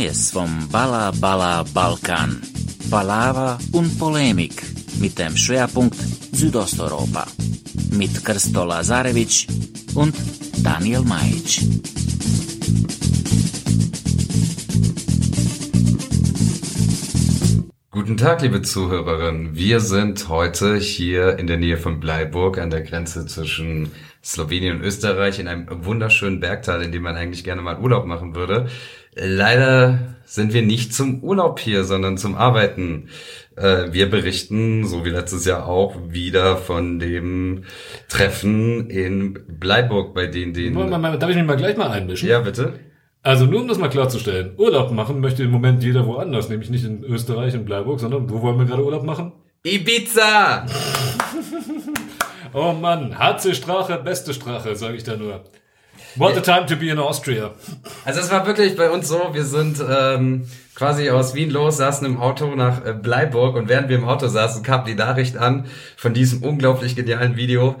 Neues vom Balla Balla Balkan. Palaver und Polemik mit dem Schwerpunkt Südosteuropa. Mit Krsto Lazarevic und Daniel Majic. Tag, liebe Zuhörerinnen. Wir sind heute hier in der Nähe von Bleiburg an der Grenze zwischen Slowenien und Österreich in einem wunderschönen Bergtal, in dem man eigentlich gerne mal Urlaub machen würde. Leider sind wir nicht zum Urlaub hier, sondern zum Arbeiten. Äh, wir berichten, so wie letztes Jahr auch, wieder von dem Treffen in Bleiburg, bei denen den... Darf ich mich mal gleich mal einmischen? Ja, bitte. Also nur um das mal klarzustellen, Urlaub machen möchte im Moment jeder woanders, nämlich nicht in Österreich, in Bleiburg, sondern wo wollen wir gerade Urlaub machen? Ibiza! oh Mann, harte Strache, beste Strache, sage ich da nur. What a time to be in Austria. Also es war wirklich bei uns so, wir sind ähm, quasi aus Wien los, saßen im Auto nach äh, Bleiburg und während wir im Auto saßen, kam die Nachricht an von diesem unglaublich genialen Video.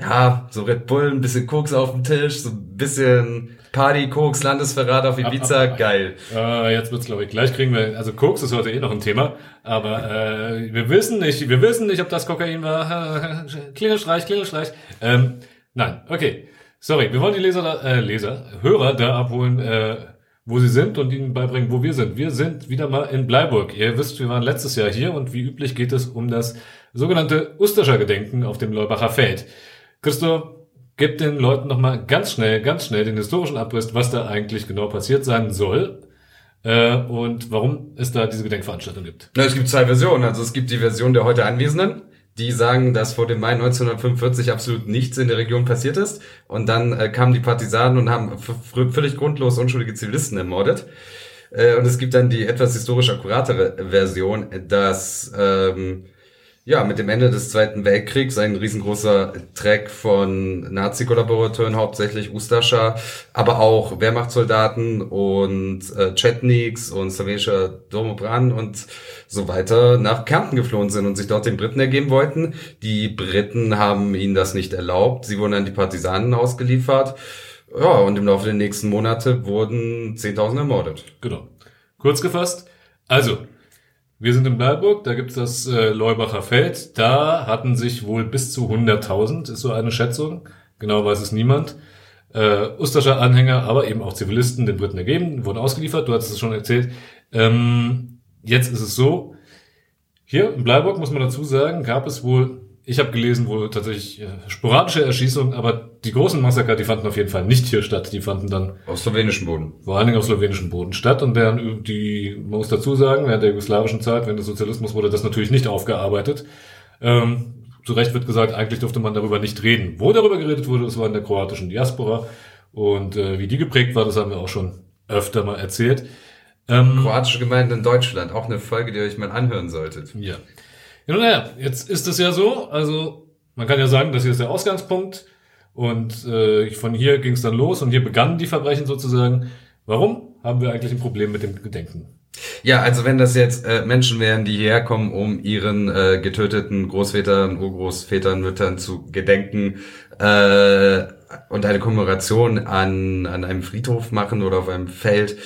Ja, so Red Bull, ein bisschen Koks auf dem Tisch, so ein bisschen Party, Koks, Landesverrat auf Ibiza, ab, ab, geil. Äh, jetzt wird's glaube ich gleich kriegen wir, also Koks ist heute eh noch ein Thema, aber äh, wir wissen nicht, wir wissen nicht, ob das Kokain war. Klingelstreich, Klingelstreich. Ähm, nein, okay. Sorry, wir wollen die Leser, da, äh, Leser, Hörer da abholen, äh, wo sie sind und ihnen beibringen, wo wir sind. Wir sind wieder mal in Bleiburg. Ihr wisst, wir waren letztes Jahr hier und wie üblich geht es um das sogenannte Usterscher Gedenken auf dem Leubacher Feld. Christo, gib den Leuten nochmal ganz schnell, ganz schnell den historischen Abriss, was da eigentlich genau passiert sein soll äh, und warum es da diese Gedenkveranstaltung gibt. Na, es gibt zwei Versionen. Also es gibt die Version der heute Anwesenden, die sagen, dass vor dem Mai 1945 absolut nichts in der Region passiert ist. Und dann äh, kamen die Partisanen und haben völlig grundlos unschuldige Zivilisten ermordet. Äh, und es gibt dann die etwas historisch akkuratere Version, dass ähm, ja, mit dem Ende des Zweiten Weltkriegs ein riesengroßer Track von Nazi-Kollaborateuren, hauptsächlich Ustascha, aber auch Wehrmachtssoldaten und äh, Chetniks und slowenischer Domobran und so weiter nach Kärnten geflohen sind und sich dort den Briten ergeben wollten. Die Briten haben ihnen das nicht erlaubt. Sie wurden an die Partisanen ausgeliefert. Ja, und im Laufe der nächsten Monate wurden Zehntausende ermordet. Genau. Kurz gefasst, also wir sind in Bleiburg, da gibt's das äh, Leubacher Feld. Da hatten sich wohl bis zu 100.000, ist so eine Schätzung. Genau weiß es niemand. Äh, Usterscher Anhänger, aber eben auch Zivilisten den Briten ergeben, wurden ausgeliefert. Du hattest es schon erzählt. Ähm, jetzt ist es so. Hier in Bleiburg muss man dazu sagen, gab es wohl ich habe gelesen, wohl tatsächlich äh, sporadische Erschießungen, aber die großen Massaker, die fanden auf jeden Fall nicht hier statt. Die fanden dann auf slowenischem Boden. Vor allen Dingen auf slowenischem Boden statt. Und während die, man muss dazu sagen, während der jugoslawischen Zeit, während des Sozialismus wurde das natürlich nicht aufgearbeitet. Ähm, zu Recht wird gesagt, eigentlich durfte man darüber nicht reden. Wo darüber geredet wurde, das war in der kroatischen Diaspora. Und äh, wie die geprägt war, das haben wir auch schon öfter mal erzählt. Ähm, Kroatische Gemeinden in Deutschland, auch eine Folge, die ihr euch mal anhören solltet. Ja. Ja, naja, jetzt ist es ja so, also man kann ja sagen, das hier ist der Ausgangspunkt und äh, von hier ging es dann los und hier begannen die Verbrechen sozusagen. Warum haben wir eigentlich ein Problem mit dem Gedenken? Ja, also wenn das jetzt äh, Menschen wären, die hierher kommen, um ihren äh, getöteten Großvätern, Urgroßvätern, Müttern zu gedenken äh, und eine Kommemoration an, an einem Friedhof machen oder auf einem Feld,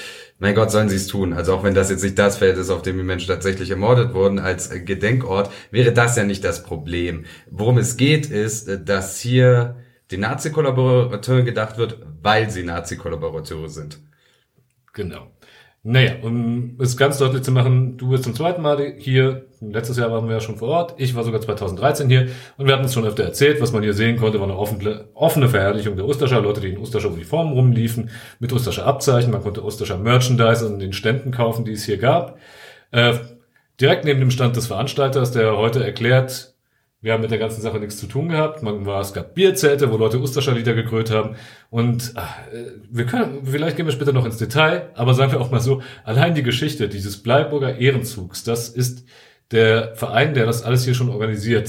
mein Gott, sollen sie es tun. Also auch wenn das jetzt nicht das Feld ist, auf dem die Menschen tatsächlich ermordet wurden als Gedenkort, wäre das ja nicht das Problem. Worum es geht, ist, dass hier den Nazi-Kollaborateuren gedacht wird, weil sie Nazi-Kollaborateure sind. Genau. Naja, um es ganz deutlich zu machen, du bist zum zweiten Mal hier. Letztes Jahr waren wir ja schon vor Ort. Ich war sogar 2013 hier. Und wir hatten es schon öfter erzählt. Was man hier sehen konnte, war eine offene, offene Verherrlichung der Ustascher. Leute, die in Ustascher Uniformen rumliefen, mit Ustascher Abzeichen. Man konnte Ustascher Merchandise an den Ständen kaufen, die es hier gab. Äh, direkt neben dem Stand des Veranstalters, der heute erklärt, wir haben mit der ganzen Sache nichts zu tun gehabt. Man war, es gab Bierzelte, wo Leute Usterscher Lieder gegrölt haben. Und ach, äh, wir können, vielleicht gehen wir später noch ins Detail, aber sagen wir auch mal so, allein die Geschichte dieses Bleiburger Ehrenzugs, das ist der Verein, der das alles hier schon organisiert,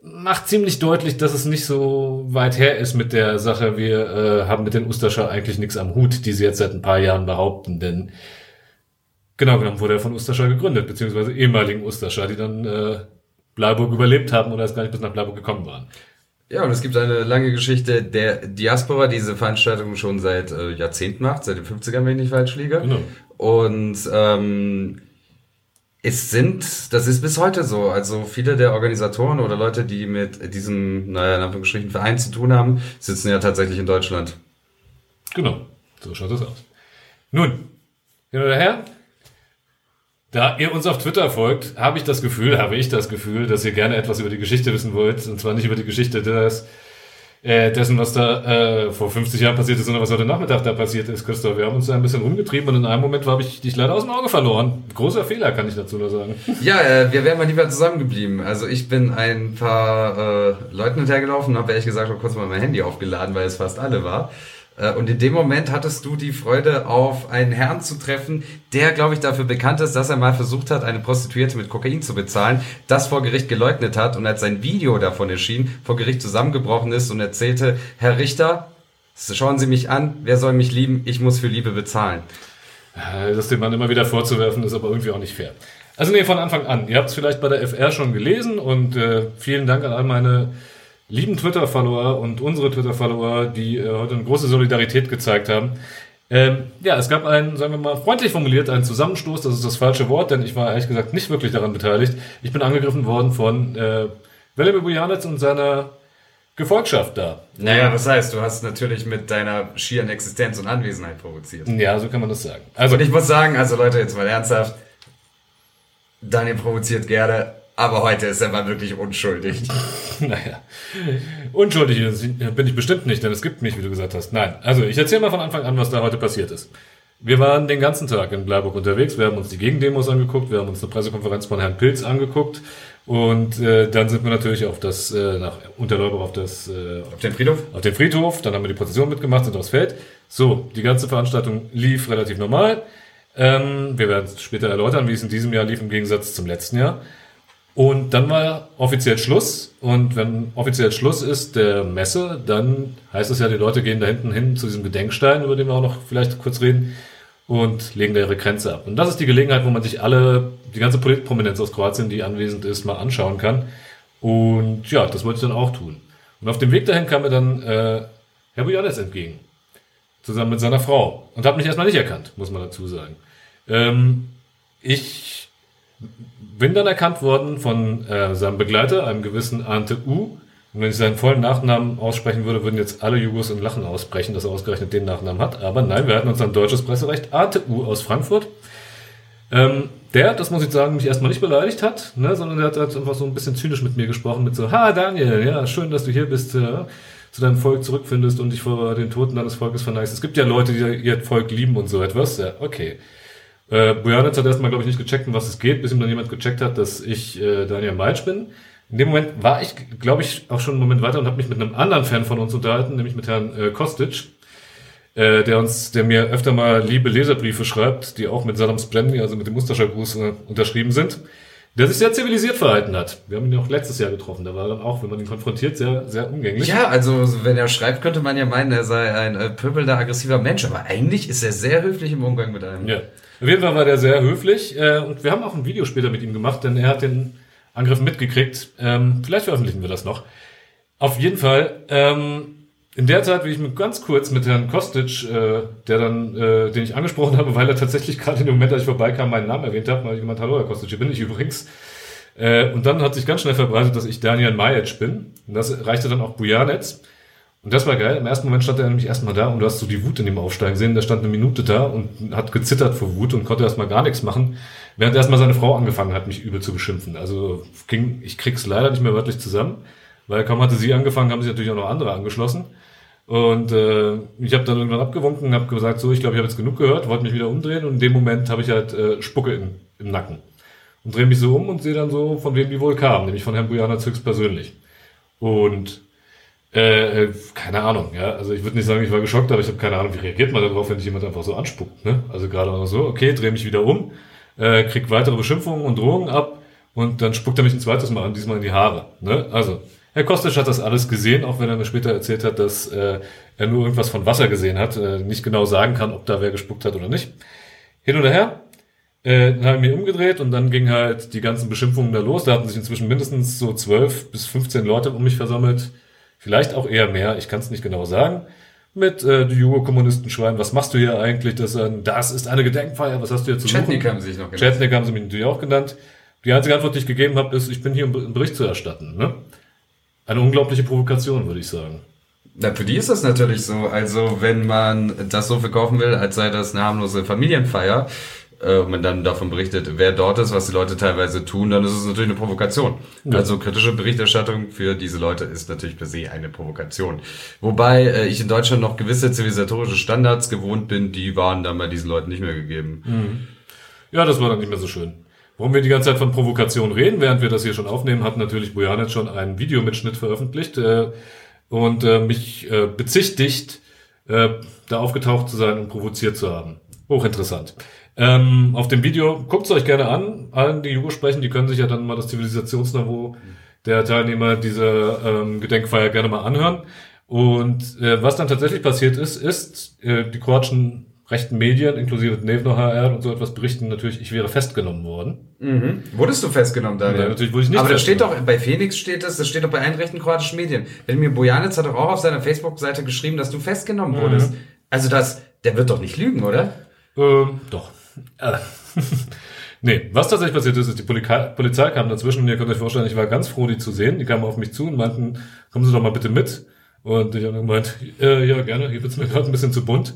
macht ziemlich deutlich, dass es nicht so weit her ist mit der Sache, wir äh, haben mit den Usterscher eigentlich nichts am Hut, die sie jetzt seit ein paar Jahren behaupten, denn genau genommen wurde er von Usterscher gegründet, beziehungsweise ehemaligen Usterscher, die dann äh, Bleiburg überlebt haben oder erst gar nicht bis nach Bleiburg gekommen waren. Ja, und es gibt eine lange Geschichte der Diaspora, die diese Veranstaltung schon seit äh, Jahrzehnten macht, seit den 50ern, wenn ich nicht falsch liege. Genau. Und ähm, es sind, das ist bis heute so. Also viele der Organisatoren oder Leute, die mit diesem, naja, in Anführungsstrichen Verein zu tun haben, sitzen ja tatsächlich in Deutschland. Genau, so schaut das aus. Nun, hin oder her, da ihr uns auf Twitter folgt, habe ich das Gefühl, habe ich das Gefühl, dass ihr gerne etwas über die Geschichte wissen wollt. Und zwar nicht über die Geschichte des, äh, dessen, was da äh, vor 50 Jahren passiert ist, sondern was heute Nachmittag da passiert ist, Christoph. Wir haben uns da ein bisschen rumgetrieben und in einem Moment habe ich dich leider aus dem Auge verloren. Großer Fehler, kann ich dazu nur sagen. Ja, äh, wir wären mal lieber zusammengeblieben. Also ich bin ein paar äh, Leuten hinterhergelaufen und habe ehrlich gesagt auch kurz mal mein Handy aufgeladen, weil es fast alle war. Äh, Und in dem Moment hattest du die Freude, auf einen Herrn zu treffen, der, glaube ich, dafür bekannt ist, dass er mal versucht hat, eine Prostituierte mit Kokain zu bezahlen, das vor Gericht geleugnet hat und als sein Video davon erschien, vor Gericht zusammengebrochen ist und erzählte, Herr Richter, schauen Sie mich an, wer soll mich lieben, ich muss für Liebe bezahlen. Äh, Das dem Mann immer wieder vorzuwerfen, ist aber irgendwie auch nicht fair. Also nee, von Anfang an. Ihr habt es vielleicht bei der FR schon gelesen und äh, vielen Dank an all meine lieben Twitter-Follower und unsere Twitter-Follower, die äh, heute eine große Solidarität gezeigt haben. Ähm, ja, es gab einen, sagen wir mal, freundlich formuliert, einen Zusammenstoß, das ist das falsche Wort, denn ich war ehrlich gesagt nicht wirklich daran beteiligt. Ich bin angegriffen worden von äh, Velimir Bujanic und seiner Gefolgschaft da. Naja, das heißt, du hast natürlich mit deiner schieren Existenz und Anwesenheit provoziert. Ja, so kann man das sagen. Also, Und ich muss sagen, also Leute, jetzt mal ernsthaft, Daniel provoziert gerne, aber heute ist er mal wirklich unschuldig. Naja, unschuldig bin ich bestimmt nicht, denn es gibt mich, wie du gesagt hast. Nein, also ich erzähle mal von Anfang an, was da heute passiert ist. Wir waren den ganzen Tag in Bleiburg unterwegs, wir haben uns die Gegendemos angeguckt, wir haben uns eine Pressekonferenz von Herrn Pilz angeguckt und äh, dann sind wir natürlich auf das, äh, nach Unterläuber auf das, äh, Auf den Friedhof? auf den Friedhof, dann haben wir die Prozession mitgemacht, sind aufs Feld. So, die ganze Veranstaltung lief relativ normal. Ähm, wir werden es später erläutern, wie es in diesem Jahr lief im Gegensatz zum letzten Jahr. Und dann war offiziell Schluss. Und wenn offiziell Schluss ist der Messe, dann heißt es ja, die Leute gehen da hinten hin zu diesem Gedenkstein, über den wir auch noch vielleicht kurz reden, und legen da ihre Grenze ab. Und das ist die Gelegenheit, wo man sich alle, die ganze Politprominenz aus Kroatien, die anwesend ist, mal anschauen kann. Und ja, das wollte ich dann auch tun. Und auf dem Weg dahin kam mir dann äh, Herr Bujanes entgegen. Zusammen mit seiner Frau. Und hat mich erstmal nicht erkannt, muss man dazu sagen. Ähm, ich bin dann erkannt worden von äh, seinem Begleiter, einem gewissen Ante U. Und wenn ich seinen vollen Nachnamen aussprechen würde, würden jetzt alle Jugos in Lachen ausbrechen, dass er ausgerechnet den Nachnamen hat. Aber nein, wir hatten uns ein deutsches Presserecht. Ante U aus Frankfurt. Ähm, der, das muss ich sagen, mich erstmal nicht beleidigt hat, ne, sondern der hat halt einfach so ein bisschen zynisch mit mir gesprochen, mit so, ha Daniel, ja, schön, dass du hier bist, äh, zu deinem Volk zurückfindest und dich vor den Toten deines Volkes verneigst. Es gibt ja Leute, die ihr Volk lieben und so etwas. Ja, okay. Äh, Bojanic hat erstmal, glaube ich, nicht gecheckt, um was es geht, bis ihm dann jemand gecheckt hat, dass ich äh, Daniel Meitsch bin. In dem Moment war ich, glaube ich, auch schon einen Moment weiter und habe mich mit einem anderen Fan von uns unterhalten, nämlich mit Herrn äh, Kostic, äh, der uns, der mir öfter mal liebe Leserbriefe schreibt, die auch mit Saddam Splendid, also mit dem Musterschallgruß äh, unterschrieben sind, der sich sehr zivilisiert verhalten hat. Wir haben ihn ja auch letztes Jahr getroffen, da war er dann auch, wenn man ihn konfrontiert, sehr, sehr umgänglich. Ja, also wenn er schreibt, könnte man ja meinen, er sei ein äh, pöbelnder, aggressiver Mensch, aber eigentlich ist er sehr höflich im Umgang mit einem. Ja. Auf jeden Fall war der sehr höflich äh, und wir haben auch ein Video später mit ihm gemacht, denn er hat den Angriff mitgekriegt. Ähm, vielleicht veröffentlichen wir das noch. Auf jeden Fall, ähm, in der Zeit, wie ich mich ganz kurz mit Herrn Kostic, äh, der dann, äh, den ich angesprochen habe, weil er tatsächlich gerade in dem Moment, als ich vorbeikam, meinen Namen erwähnt hat, ich gemeint, hallo Herr Kostic, hier bin ich übrigens. Äh, und dann hat sich ganz schnell verbreitet, dass ich Daniel Majic bin. Und das reichte dann auch Bujanetz. Und das war geil. Im ersten Moment stand er nämlich erstmal da und du hast so die Wut in dem Aufsteigen gesehen. Der stand eine Minute da und hat gezittert vor Wut und konnte erstmal gar nichts machen. Während erstmal seine Frau angefangen hat, mich übel zu beschimpfen. Also ging, ich krieg's leider nicht mehr wörtlich zusammen, weil kaum hatte sie angefangen, haben sich natürlich auch noch andere angeschlossen. Und äh, ich habe dann irgendwann abgewunken, habe gesagt, so, ich glaube, ich habe jetzt genug gehört, wollte mich wieder umdrehen und in dem Moment habe ich halt äh, Spucke im, im Nacken. Und drehe mich so um und sehe dann so, von wem die wohl kam, nämlich von Herrn Bujana höchstpersönlich. Und äh, keine Ahnung, ja. Also ich würde nicht sagen, ich war geschockt, aber ich habe keine Ahnung, wie reagiert man darauf, wenn dich jemand einfach so anspuckt. Ne? Also gerade auch so, okay, drehe mich wieder um, äh, krieg weitere Beschimpfungen und Drohungen ab und dann spuckt er mich ein zweites Mal an, diesmal in die Haare. Ne? Also, Herr Kostic hat das alles gesehen, auch wenn er mir später erzählt hat, dass äh, er nur irgendwas von Wasser gesehen hat, äh, nicht genau sagen kann, ob da wer gespuckt hat oder nicht. Hin oder her, äh, dann habe ich mich umgedreht und dann ging halt die ganzen Beschimpfungen da los. Da hatten sich inzwischen mindestens so zwölf bis 15 Leute um mich versammelt, Vielleicht auch eher mehr, ich kann es nicht genau sagen. Mit äh, die Jugo-Kommunisten schreien, was machst du hier eigentlich? Das, äh, das ist eine Gedenkfeier, was hast du hier zu Chetnik haben sie sich noch genannt. Chetnik haben sie mich natürlich auch genannt. Die einzige Antwort, die ich gegeben habe, ist, ich bin hier, um einen Bericht zu erstatten. Ne? Eine unglaubliche Provokation, würde ich sagen. Na, für die ist das natürlich so. Also, wenn man das so verkaufen will, als sei das eine harmlose Familienfeier, äh, und man dann davon berichtet, wer dort ist, was die Leute teilweise tun, dann ist es natürlich eine Provokation. Ja. Also kritische Berichterstattung für diese Leute ist natürlich per se eine Provokation. Wobei äh, ich in Deutschland noch gewisse zivilisatorische Standards gewohnt bin, die waren dann bei diesen Leuten nicht mehr gegeben. Ja, das war dann nicht mehr so schön. Warum wir die ganze Zeit von Provokation reden, während wir das hier schon aufnehmen, hat natürlich Bojanic schon einen Videomitschnitt veröffentlicht äh, und äh, mich äh, bezichtigt, äh, da aufgetaucht zu sein und provoziert zu haben. Hochinteressant. Ähm, auf dem Video, guckt es euch gerne an, allen, die Jugo sprechen, die können sich ja dann mal das Zivilisationsniveau der Teilnehmer dieser ähm, Gedenkfeier gerne mal anhören. Und äh, was dann tatsächlich passiert ist, ist, äh, die kroatischen rechten Medien, inklusive Dnevno HR und so etwas berichten natürlich, ich wäre festgenommen worden. Mhm. Wurdest du festgenommen, Daniel? Nein, natürlich wurde ich nicht Aber das steht doch, bei Phoenix steht das, das steht doch bei allen rechten kroatischen Medien. Velimir Bojanic hat doch auch auf seiner Facebook-Seite geschrieben, dass du festgenommen Mhm. wurdest. Also das, der wird doch nicht lügen, oder? Ähm, doch. Äh. nee, was tatsächlich passiert ist, ist, die Polizei kam dazwischen und ihr könnt euch vorstellen, ich war ganz froh, die zu sehen. Die kamen auf mich zu und meinten, kommen Sie doch mal bitte mit. Und ich habe gemeint, äh, ja, gerne, hier wird's mir gerade ein bisschen zu bunt.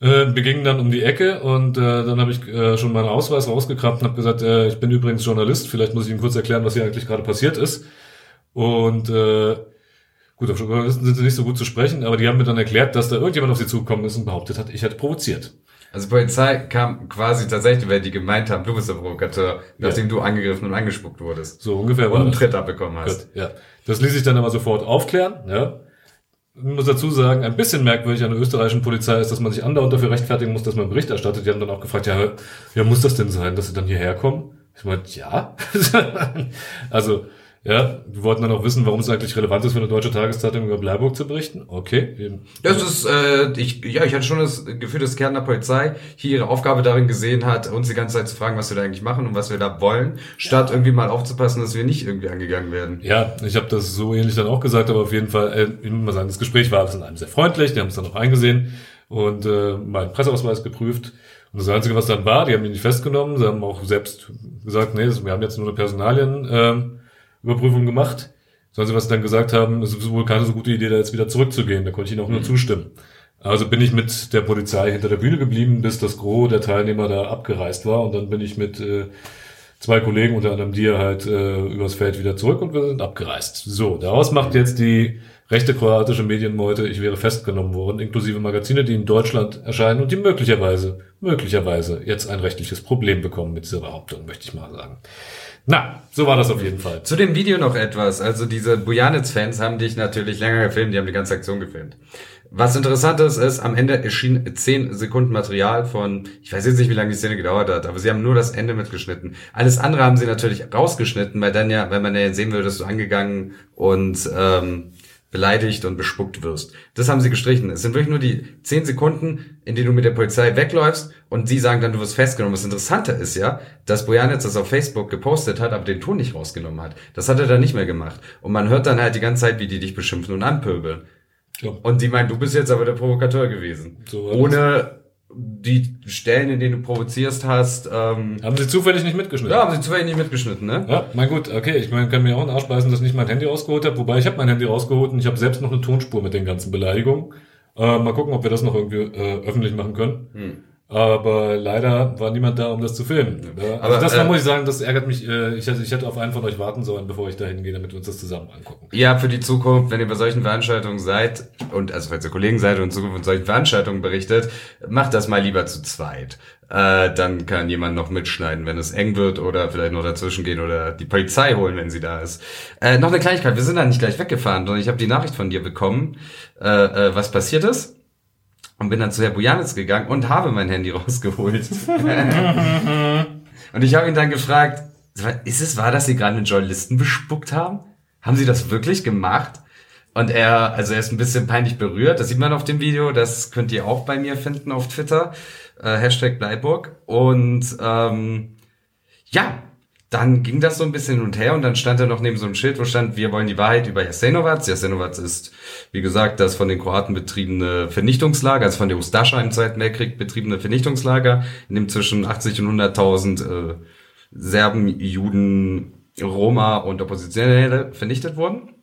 Äh, wir gingen dann um die Ecke und äh, dann habe ich äh, schon meinen Ausweis rausgekramt und habe gesagt, äh, ich bin übrigens Journalist, vielleicht muss ich Ihnen kurz erklären, was hier eigentlich gerade passiert ist. Und äh, gut, auf Journalisten sind sie nicht so gut zu sprechen, aber die haben mir dann erklärt, dass da irgendjemand auf sie zugekommen ist und behauptet hat, ich hätte provoziert. Also Polizei kam quasi tatsächlich, weil die gemeint haben, du bist der Provokateur, nachdem du angegriffen und angespuckt wurdest. So ungefähr Und einen. Tritt abbekommen hast. Gut, ja. Das ließ sich dann aber sofort aufklären, ja. Muss dazu sagen, ein bisschen merkwürdig an der österreichischen Polizei ist, dass man sich andauernd dafür rechtfertigen muss, dass man Bericht erstattet. Die haben dann auch gefragt, ja, ja, muss das denn sein, dass sie dann hierher kommen? Ich meinte, ja. also, ja, wir wollten dann auch wissen, warum es eigentlich relevant ist, für eine deutsche Tageszeitung über Bleiburg zu berichten. Okay. eben. Das ist, äh, ich, ja, ich hatte schon das Gefühl, dass Kärntner Polizei hier ihre Aufgabe darin gesehen hat, uns die ganze Zeit zu fragen, was wir da eigentlich machen und was wir da wollen, statt irgendwie mal aufzupassen, dass wir nicht irgendwie angegangen werden. Ja, ich habe das so ähnlich dann auch gesagt, aber auf jeden Fall, äh, ich muss mal sagen, das Gespräch war alles in einem sehr freundlich, die haben es dann auch eingesehen und äh, meinen Presseausweis geprüft. Und das Einzige, was dann war, die haben ihn nicht festgenommen, sie haben auch selbst gesagt, nee, wir haben jetzt nur eine Personalien ähm, Überprüfung gemacht. Einzige, was sie dann gesagt haben, es ist wohl keine so gute Idee, da jetzt wieder zurückzugehen. Da konnte ich ihnen auch nur zustimmen. Also bin ich mit der Polizei hinter der Bühne geblieben, bis das Gros der Teilnehmer da abgereist war. Und dann bin ich mit äh, zwei Kollegen, unter anderem dir, halt äh, übers Feld wieder zurück und wir sind abgereist. So, daraus macht jetzt die rechte kroatische Medienmeute, ich wäre festgenommen worden, inklusive Magazine, die in Deutschland erscheinen und die möglicherweise, möglicherweise jetzt ein rechtliches Problem bekommen mit dieser Behauptung, möchte ich mal sagen. Na, so war das auf jeden Fall. Zu dem Video noch etwas. Also diese Bujanitz-Fans haben dich natürlich länger gefilmt, die haben die ganze Aktion gefilmt. Was interessant ist, ist, am Ende erschien 10 Sekunden Material von, ich weiß jetzt nicht, wie lange die Szene gedauert hat, aber sie haben nur das Ende mitgeschnitten. Alles andere haben sie natürlich rausgeschnitten, weil dann ja, wenn man ja sehen will, dass du angegangen und ähm, beleidigt und bespuckt wirst. Das haben sie gestrichen. Es sind wirklich nur die 10 Sekunden, in denen du mit der Polizei wegläufst und sie sagen dann, du wirst festgenommen. Das Interessante ist ja, dass Bojanitz das auf Facebook gepostet hat, aber den Ton nicht rausgenommen hat. Das hat er dann nicht mehr gemacht. Und man hört dann halt die ganze Zeit, wie die dich beschimpfen und anpöbeln. Ja. Und die meinen, du bist jetzt aber der Provokateur gewesen. So Ohne die Stellen, in denen du provozierst hast, ähm, Haben sie zufällig nicht mitgeschnitten? ja, haben sie zufällig nicht mitgeschnitten, ne? Ja, mein gut, okay, ich meine, kann mir auch einen Arsch beißen, dass ich nicht mein Handy rausgeholt habe, wobei ich habe mein Handy rausgeholt und ich habe selbst noch eine Tonspur mit den ganzen Beleidigungen. Äh, mal gucken, ob wir das noch irgendwie äh, öffentlich machen können. Hm. Aber leider war niemand da, um das zu filmen. Ja, also Aber, das äh, muss ich sagen, das ärgert mich. Äh, ich, hätte, ich hätte auf einen von euch warten sollen, bevor ich da hingehe, damit wir uns das zusammen angucken. Ja, für die Zukunft, wenn ihr bei solchen Veranstaltungen seid und also falls ihr Kollegen seid und in Zukunft von solchen Veranstaltungen berichtet, macht das mal lieber zu zweit. Äh, dann kann jemand noch mitschneiden, wenn es eng wird oder vielleicht noch dazwischen gehen oder die Polizei holen, wenn sie da ist. Äh, noch eine Kleinigkeit, wir sind da nicht gleich weggefahren, sondern ich habe die Nachricht von dir bekommen, äh, äh, was passiert ist. Und bin dann zu Herr Bujanitz gegangen und habe mein Handy rausgeholt. und ich habe ihn dann gefragt, ist es wahr, dass Sie gerade einen Journalisten bespuckt haben? Haben Sie das wirklich gemacht? Und er, also er ist ein bisschen peinlich berührt. Das sieht man auf dem Video. Das könnt ihr auch bei mir finden auf Twitter. Äh, Hashtag Bleiburg. Und ähm, ja, dann ging das so ein bisschen hin und her und dann stand er noch neben so einem Schild, wo stand, wir wollen die Wahrheit über Jasenovac. Jasenovac ist, wie gesagt, das von den Kroaten betriebene Vernichtungslager, also von der Ustascha im Zweiten Weltkrieg betriebene Vernichtungslager, in dem zwischen 80 und 100.000 äh, Serben, Juden, Roma und Oppositionelle vernichtet wurden.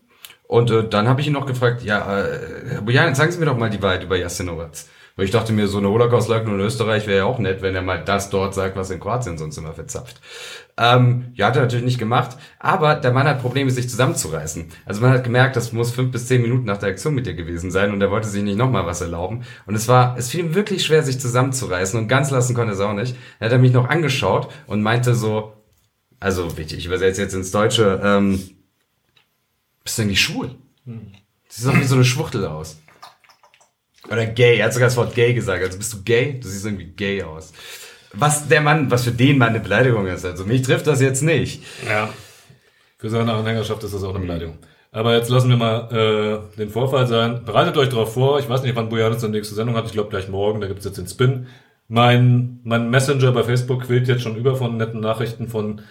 Und äh, dann habe ich ihn noch gefragt, ja, äh, Herr Bojan, sagen Sie mir doch mal die Wahrheit über Jasenovac. Weil ich dachte mir, so eine Holocaust-Leugnung in Österreich wäre ja auch nett, wenn er mal das dort sagt, was in Kroatien sonst immer verzapft. Ähm, ja, hat er natürlich nicht gemacht, aber der Mann hat Probleme, sich zusammenzureißen. Also man hat gemerkt, das muss fünf bis zehn Minuten nach der Aktion mit dir gewesen sein und er wollte sich nicht nochmal was erlauben. Und es war, es fiel ihm wirklich schwer, sich zusammenzureißen und ganz lassen konnte er es auch nicht. Er hat er mich noch angeschaut und meinte so, also wichtig, ich übersetze jetzt ins Deutsche, ähm, bist du eigentlich schwul? Hm. Siehst doch wie so eine Schwuchtel aus. Oder gay, er hat sogar das Wort gay gesagt. Also bist du gay? Du siehst irgendwie gay aus. Was der Mann, was für den Mann eine Beleidigung ist. Also mich trifft das jetzt nicht. Ja. Für seine Anhängerschaft ist das auch eine Beleidigung. Aber jetzt lassen wir mal äh, den Vorfall sein. Bereitet euch darauf vor. Ich weiß nicht, wann Bojanis seine nächste Sendung hat. Ich glaube gleich morgen. Da gibt's jetzt den Spin. Mein, mein Messenger bei Facebook quillt jetzt schon über von netten Nachrichten von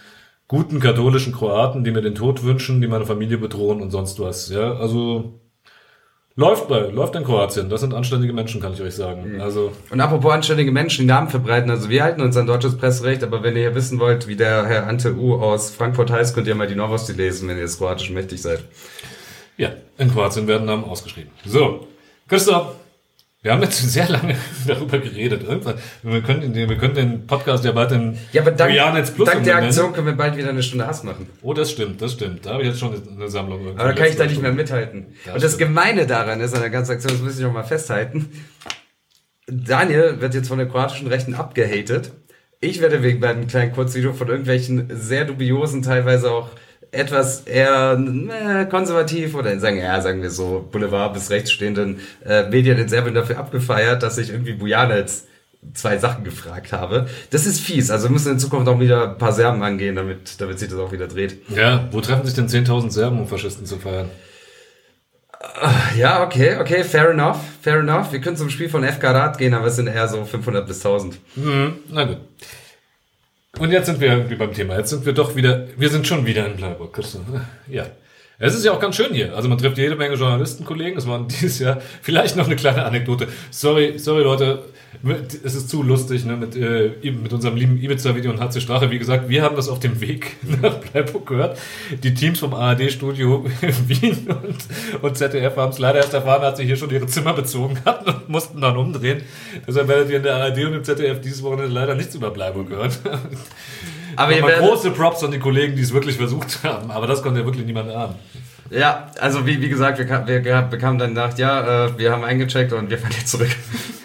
guten katholischen Kroaten, die mir den Tod wünschen, die meine Familie bedrohen und sonst was. Ja, also Läuft bei, läuft in Kroatien. Das sind anständige Menschen, kann ich euch sagen. Mhm. Also und apropos anständige Menschen, die Namen verbreiten. Also wir halten uns an deutsches Presserecht, aber wenn ihr wissen wollt, wie der Herr Ante U aus Frankfurt heißt, könnt ihr mal die Novosti lesen, wenn ihr jetzt kroatisch mächtig seid. Ja, in Kroatien werden Namen ausgeschrieben. So, Christoph, wir haben jetzt sehr lange darüber geredet. Irgendwann, wir können, den, wir können den Podcast ja bald in ja, aber dank, dank der Aktion können wir bald wieder eine Stunde Hass machen. Oh, das stimmt, das stimmt. Da habe ich jetzt schon eine Sammlung. Aber da kann ich da nicht mehr mithalten. Das Und das stimmt. Gemeine daran ist, an der ganzen Aktion, das muss ich noch mal festhalten, Daniel wird jetzt von der kroatischen Rechten abgehatet. Ich werde wegen meinem kleinen Kurzvideo von irgendwelchen sehr dubiosen, teilweise auch etwas eher äh, konservativ oder sagen, ja, sagen wir so, Boulevard bis rechts stehenden äh, Medien in Serbien dafür abgefeiert, dass ich irgendwie Bujanec zwei Sachen gefragt habe. Das ist fies. Also wir müssen in Zukunft auch wieder ein paar Serben angehen, damit, damit sich das auch wieder dreht. Ja, wo treffen sich denn 10.000 Serben, um Faschisten zu feiern? Äh, ja, okay, okay, fair enough, fair enough. Wir können zum Spiel von FK Rad gehen, aber es sind eher so 500 bis 1000. Mhm, na gut. Und jetzt sind wir irgendwie beim Thema. Jetzt sind wir doch wieder, wir sind schon wieder in Bleiburg. Ja. Es ist ja auch ganz schön hier. Also man trifft jede Menge Journalistenkollegen. Es waren dieses Jahr vielleicht noch eine kleine Anekdote. Sorry, sorry Leute, es ist zu lustig ne, mit, äh, mit unserem lieben Ibiza-Video und HC Strache. Wie gesagt, wir haben das auf dem Weg nach Bleiburg gehört. Die Teams vom ARD-Studio Wien und, und ZDF haben es leider erst erfahren, als sie hier schon ihre Zimmer bezogen hatten und mussten dann umdrehen. Deshalb werdet ihr in der ARD und im ZDF dieses Wochenende leider nichts über Bleiburg hören. Aber werdet große Props an die Kollegen, die es wirklich versucht haben. Aber das konnte ja wirklich niemand ahnen. Ja, also wie, wie gesagt, wir, wir bekamen dann Nacht, ja, äh, wir haben eingecheckt und wir fahren jetzt zurück.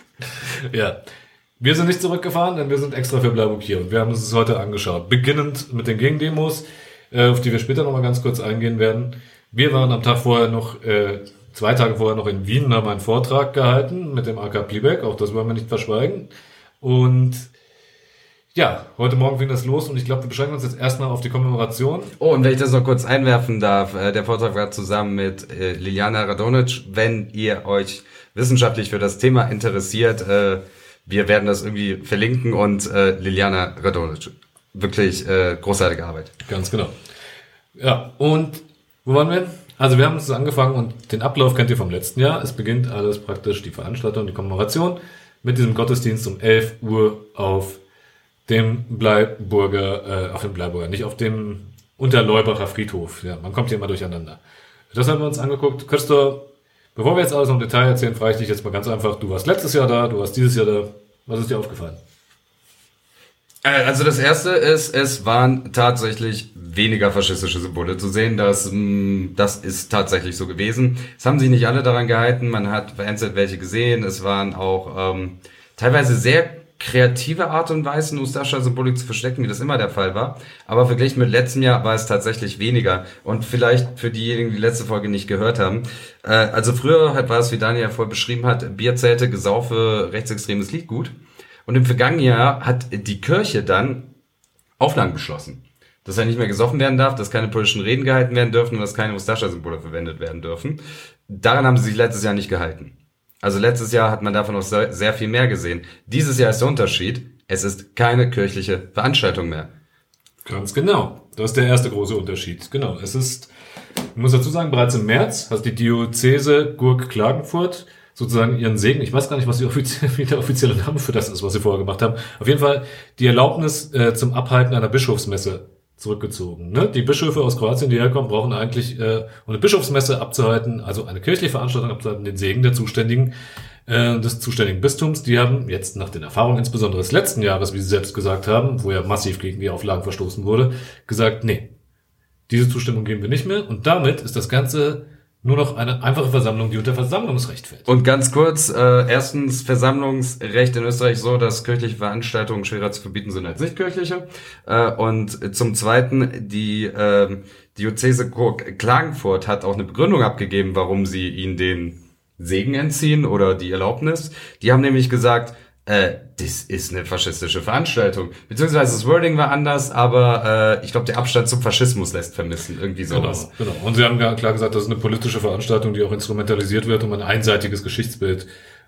ja. Wir sind nicht zurückgefahren, denn wir sind extra für Bleiburg hier und wir haben uns das heute angeschaut. Beginnend mit den Gegendemos, äh, auf die wir später nochmal ganz kurz eingehen werden. Wir waren am Tag vorher noch, äh, zwei Tage vorher noch in Wien, haben einen Vortrag gehalten mit dem AK Pliebeck, auch das wollen wir nicht verschweigen. Und ja, heute Morgen fing das los und ich glaube, wir beschränken uns jetzt erstmal auf die Kommemoration. Oh, und wenn ich das noch kurz einwerfen darf, äh, der Vortrag war zusammen mit äh, Liliana Radonic. Wenn ihr euch wissenschaftlich für das Thema interessiert, äh, wir werden das irgendwie verlinken und Liliana Radonic. Wirklich großartige Arbeit. Ganz genau. Ja, und wo waren wir? Also wir haben uns angefangen und den Ablauf kennt ihr vom letzten Jahr. Es beginnt alles praktisch, die Veranstaltung, die Kommemoration mit diesem Gottesdienst um 11 Uhr auf dem Bleiburger, äh, auf dem Bleiburger, nicht auf dem Unterleubacher Friedhof. Ja, man kommt hier immer durcheinander. Das haben wir uns angeguckt. Christoph, bevor wir jetzt alles im Detail erzählen, frage ich dich jetzt mal ganz einfach. Du warst letztes Jahr da, du warst dieses Jahr da. Was ist dir aufgefallen? Äh, also das erste ist, es waren tatsächlich weniger faschistische Symbole zu sehen. Das, mm, das ist tatsächlich so gewesen. Es haben sich nicht alle daran gehalten. Man hat vereinzelt welche gesehen. Es waren auch ähm, teilweise sehr kreative Art und Weise, Ustascha-Symbolik zu verstecken, wie das immer der Fall war. Aber verglichen mit letztem Jahr war es tatsächlich weniger. Und vielleicht für diejenigen, die, letzte Folge nicht gehört haben. Äh, also früher halt war es, wie Daniel vorher beschrieben hat, Bierzelte, Gesaufe, rechtsextremes Liedgut. Und im vergangenen Jahr hat die Kirche dann Auflagen beschlossen. Dass er nicht mehr gesoffen werden darf, dass keine politischen Reden gehalten werden dürfen und dass keine Ustascha-Symbole verwendet werden dürfen. Daran haben sie sich letztes Jahr nicht gehalten. Also letztes Jahr hat man davon noch sehr viel mehr gesehen. Dieses Jahr ist der Unterschied, es ist keine kirchliche Veranstaltung mehr. Ganz genau. Das ist der erste große Unterschied. Genau. Es ist, ich muss dazu sagen, bereits im März hat die Diözese Gurk Klagenfurt sozusagen ihren Segen, ich weiß gar nicht, was die offizielle, wie der offizielle Name für das ist, was sie vorher gemacht haben. Auf jeden Fall die Erlaubnis äh, zum Abhalten einer Bischofsmesse zurückgezogen. Ne? Die Bischöfe aus Kroatien, die herkommen, brauchen eigentlich, äh, um eine Bischofsmesse abzuhalten, also eine kirchliche Veranstaltung abzuhalten, den Segen der zuständigen äh, des zuständigen Bistums. Die haben jetzt nach den Erfahrungen insbesondere des letzten Jahres, wie sie selbst gesagt haben, wo ja massiv gegen die Auflagen verstoßen wurde, gesagt, nee, diese Zustimmung geben wir nicht mehr. Und damit ist das Ganze nur noch eine einfache Versammlung, die unter Versammlungsrecht fällt. Und ganz kurz, äh, erstens Versammlungsrecht in Österreich so, dass kirchliche Veranstaltungen schwerer zu verbieten sind als nicht kirchliche. Äh, und zum Zweiten, die äh, Diözese Klagenfurt hat auch eine Begründung abgegeben, warum sie ihnen den Segen entziehen oder die Erlaubnis. Die haben nämlich gesagt, äh, das ist eine faschistische Veranstaltung. Beziehungsweise das Wording war anders, aber äh, ich glaube, der Abstand zum Faschismus lässt vermissen. Irgendwie sowas. Genau, genau. Und sie haben klar gesagt, das ist eine politische Veranstaltung, die auch instrumentalisiert wird, um ein einseitiges Geschichtsbild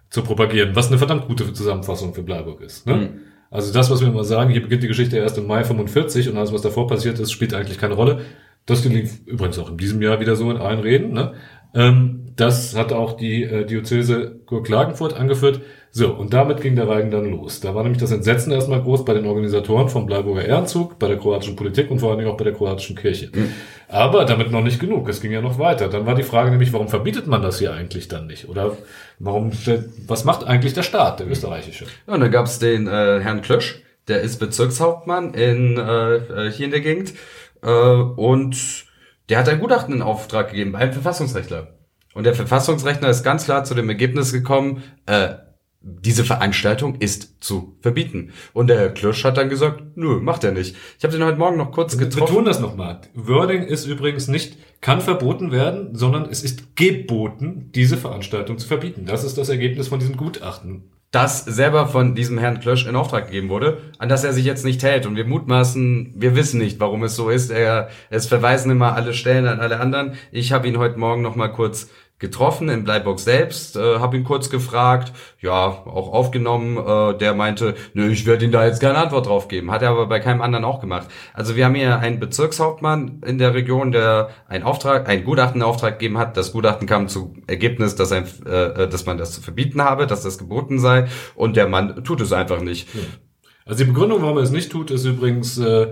zu propagieren, was eine verdammt gute Zusammenfassung für Bleiburg ist. Ne? Mhm. Also das, was wir immer sagen, hier beginnt die Geschichte erst im Mai 45 und alles, was davor passiert ist, spielt eigentlich keine Rolle. Das lief übrigens auch in diesem Jahr wieder so in allen Reden. Ne? Ähm, das hat auch die äh, Diözese Klagenfurt angeführt. So, und damit ging der Reigen dann los. Da war nämlich das Entsetzen erstmal groß bei den Organisatoren vom Bleiburger Ehrenzug, bei der kroatischen Politik und vor allen Dingen auch bei der kroatischen Kirche. Mhm. Aber damit noch nicht genug. Es ging ja noch weiter. Dann war die Frage nämlich, warum verbietet man das hier eigentlich dann nicht? Oder warum, was macht eigentlich der Staat, der österreichische? Ja, und dann gab's den äh, Herrn Klösch, der ist Bezirkshauptmann in, äh, äh hier in der Gegend. Äh, und der hat ein Gutachten in Auftrag gegeben beim Verfassungsrechtler. Und der Verfassungsrechtler ist ganz klar zu dem Ergebnis gekommen, äh, diese Veranstaltung ist zu verbieten. Und der Herr Klösch hat dann gesagt, nö, macht er nicht. Ich habe den heute Morgen noch kurz getroffen. Betone das nochmal. Wording ist übrigens nicht, kann verboten werden, sondern es ist geboten, diese Veranstaltung zu verbieten. Das ist das Ergebnis von diesem Gutachten. Das selber von diesem Herrn Klösch in Auftrag gegeben wurde, an das er sich jetzt nicht hält. Und wir mutmaßen, wir wissen nicht, warum es so ist. Er, es verweisen immer alle Stellen an alle anderen. Ich habe ihn heute Morgen noch mal kurz getroffen in Bleiburg selbst, äh, habe ihn kurz gefragt, ja, auch aufgenommen, äh, der meinte, nö, ich werde ihm da jetzt keine Antwort drauf geben, hat er aber bei keinem anderen auch gemacht. Also wir haben hier einen Bezirkshauptmann in der Region, der einen Auftrag, ein Gutachten in Auftrag gegeben hat. Das Gutachten kam zu Ergebnis, dass, ein, äh, dass man das zu verbieten habe, dass das geboten sei und der Mann tut es einfach nicht. Also die Begründung, warum er es nicht tut, ist übrigens äh,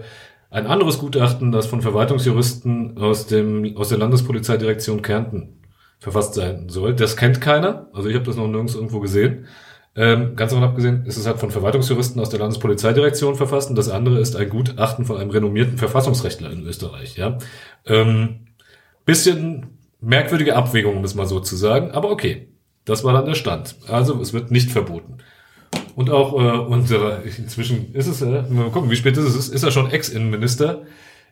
ein anderes Gutachten, das von Verwaltungsjuristen aus dem aus der Landespolizeidirektion Kärnten verfasst sein soll. Das kennt keiner. Also ich habe das noch nirgends irgendwo gesehen. Ähm, ganz davon abgesehen ist es halt von Verwaltungsjuristen aus der Landespolizeidirektion verfasst und das andere ist ein Gutachten von einem renommierten Verfassungsrechtler in Österreich. Ja, ähm, bisschen merkwürdige Abwägung, um es mal so zu sagen, aber okay, das war dann der Stand. Also es wird nicht verboten. Und auch äh, unsere, inzwischen ist es, äh, mal gucken, wie spät ist es, ist er schon Ex-Innenminister,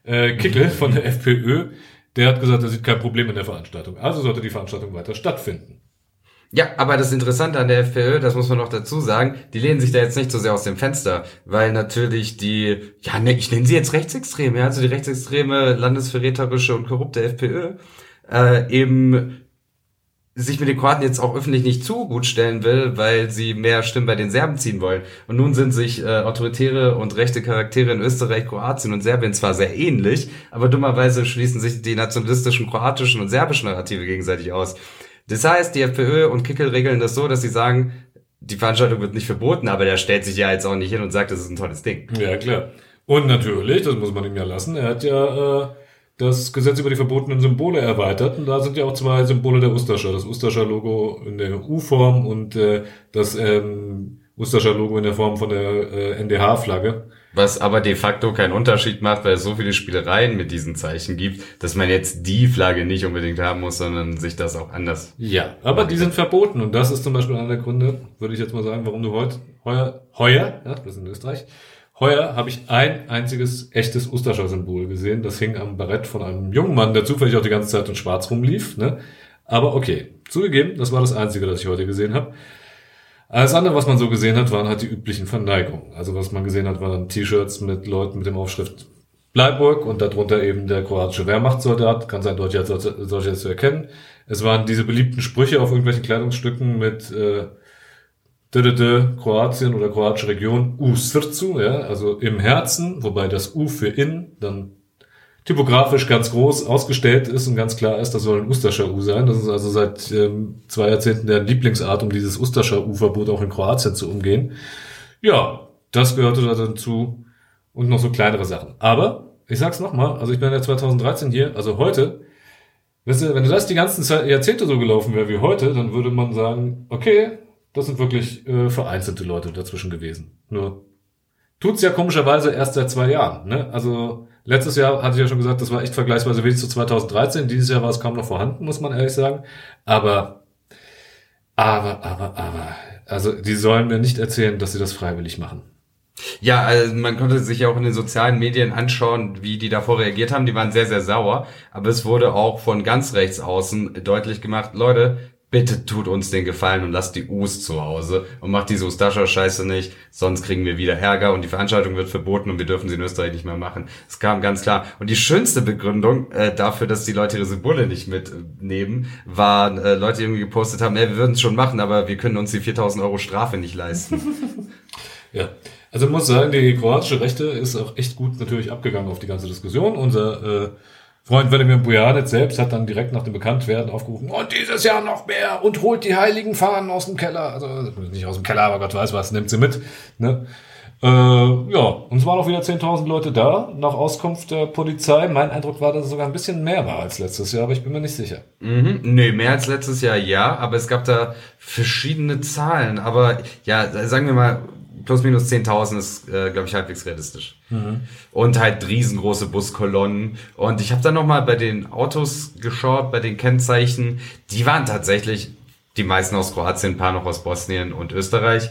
äh, Kickel von der FPÖ, der hat gesagt, er sieht kein Problem in der Veranstaltung. Also sollte die Veranstaltung weiter stattfinden. Ja, aber das Interessante an der FPÖ, das muss man noch dazu sagen, die lehnen sich da jetzt nicht so sehr aus dem Fenster, weil natürlich die, ja, ne, ich nenne sie jetzt rechtsextreme, ja, also die rechtsextreme, landesverräterische und korrupte FPÖ, äh, eben sich mit den Kroaten jetzt auch öffentlich nicht zu gut stellen will, weil sie mehr Stimmen bei den Serben ziehen wollen. Und nun sind sich äh, autoritäre und rechte Charaktere in Österreich, Kroatien und Serbien zwar sehr ähnlich, aber dummerweise schließen sich die nationalistischen kroatischen und serbischen Narrative gegenseitig aus. Das heißt, die FPÖ und Kickel regeln das so, dass sie sagen, die Veranstaltung wird nicht verboten, aber der stellt sich ja jetzt auch nicht hin und sagt, das ist ein tolles Ding. Ja, klar. Und natürlich, das muss man ihm ja lassen, er hat ja äh, das Gesetz über die verbotenen Symbole erweitert. Und da sind ja auch zwei Symbole der Ustascha. Das Ustascha-Logo in der U-Form und äh, das ähm, Ustascha-Logo in der Form von der äh, NDH-Flagge. Was aber de facto keinen Unterschied macht, weil es so viele Spielereien mit diesen Zeichen gibt, dass man jetzt die Flagge nicht unbedingt haben muss, sondern sich das auch anders. Ja, aber die sind verboten und das ist zum Beispiel einer der Gründe, würde ich jetzt mal sagen, warum du heute heuer, heuer, ja, das ist in Österreich, Heuer habe ich ein einziges echtes Ustascher Symbol gesehen. Das hing am Barett von einem jungen Mann, der zufällig auch die ganze Zeit in Schwarz rumlief. Ne? Aber okay, zugegeben, das war das Einzige, das ich heute gesehen habe. Alles andere, was man so gesehen hat, waren halt die üblichen Verneigungen. Also was man gesehen hat, waren T-Shirts mit Leuten mit dem Aufschrift Bleiburg und darunter eben der kroatische Wehrmachtssoldat, kann sein Deutsch als solches zu erkennen. Es waren diese beliebten Sprüche auf irgendwelchen Kleidungsstücken mit äh, Kroatien oder kroatische Region U Srcu, ja, also im Herzen, wobei das U für in dann typografisch ganz groß ausgestellt ist und ganz klar ist, das soll ein Ustascher U sein. Das ist also seit ähm, zwei Jahrzehnten der Lieblingsart, um dieses Ustascher U-Verbot auch in Kroatien zu umgehen. Ja, das gehörte da dazu und noch so kleinere Sachen. Aber ich sag's nochmal, also ich bin ja 2013 hier, also heute, weißt du, wenn das die ganzen Jahrzehnte so gelaufen wäre wie heute, dann würde man sagen, okay, das sind wirklich äh, vereinzelte Leute dazwischen gewesen. Nur tut's ja komischerweise erst seit zwei Jahren. Ne? Also letztes Jahr hatte ich ja schon gesagt, das war echt vergleichsweise wenig zu 2013. Dieses Jahr war es kaum noch vorhanden, muss man ehrlich sagen. Aber, aber, aber, aber, also die sollen mir nicht erzählen, dass sie das freiwillig machen. Ja, also man konnte sich ja auch in den sozialen Medien anschauen, wie die davor reagiert haben. Die waren sehr, sehr sauer. Aber es wurde auch von ganz rechts außen deutlich gemacht, Leute, bitte tut uns den Gefallen und lasst die Us zu Hause und macht diese Ustascha-Scheiße nicht, sonst kriegen wir wieder Ärger und die Veranstaltung wird verboten und wir dürfen sie in Österreich nicht mehr machen. Es kam ganz klar. Und die schönste Begründung äh, dafür, dass die Leute ihre Symbole nicht mitnehmen, waren äh, Leute, die irgendwie gepostet haben, ey, wir würden es schon machen, aber wir können uns die 4000 Euro Strafe nicht leisten. ja. Also ich muss sagen, die kroatische Rechte ist auch echt gut natürlich abgegangen auf die ganze Diskussion. Unser äh, Freund Wladimir Bujanet selbst hat dann direkt nach dem Bekanntwerden aufgerufen, und dieses Jahr noch mehr und holt die heiligen Fahnen aus dem Keller. Also nicht aus dem Keller, aber Gott weiß was, nimmt sie mit. Ne? Äh, ja, und es waren auch wieder 10.000 Leute da, nach Auskunft der Polizei. Mein Eindruck war, dass es sogar ein bisschen mehr war als letztes Jahr, aber ich bin mir nicht sicher. Mhm, nee, mehr als letztes Jahr ja, aber es gab da verschiedene Zahlen. Aber ja, sagen wir mal, plus minus 10.000 ist, äh, glaube ich, halbwegs realistisch. Mhm. Und halt riesengroße Buskolonnen. Und ich habe dann nochmal bei den Autos geschaut, bei den Kennzeichen. Die waren tatsächlich die meisten aus Kroatien, ein paar noch aus Bosnien und Österreich.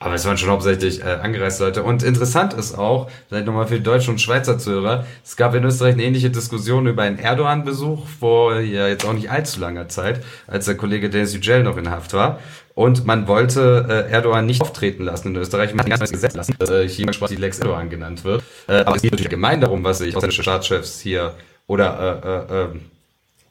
Aber es waren schon hauptsächlich äh, angereiste Leute. Und interessant ist auch, vielleicht nochmal für die und Schweizer Zuhörer, es gab in Österreich eine ähnliche Diskussion über einen Erdogan-Besuch vor ja jetzt auch nicht allzu langer Zeit, als der Kollege Dennis Yücel noch in Haft war. Und man wollte äh, Erdogan nicht auftreten lassen in Österreich, man hat ein Gesetz lassen, das äh, hier die Lex Erdogan genannt wird. Äh, aber es geht natürlich gemein darum, was sich ausländische Staatschefs hier oder äh, äh, äh,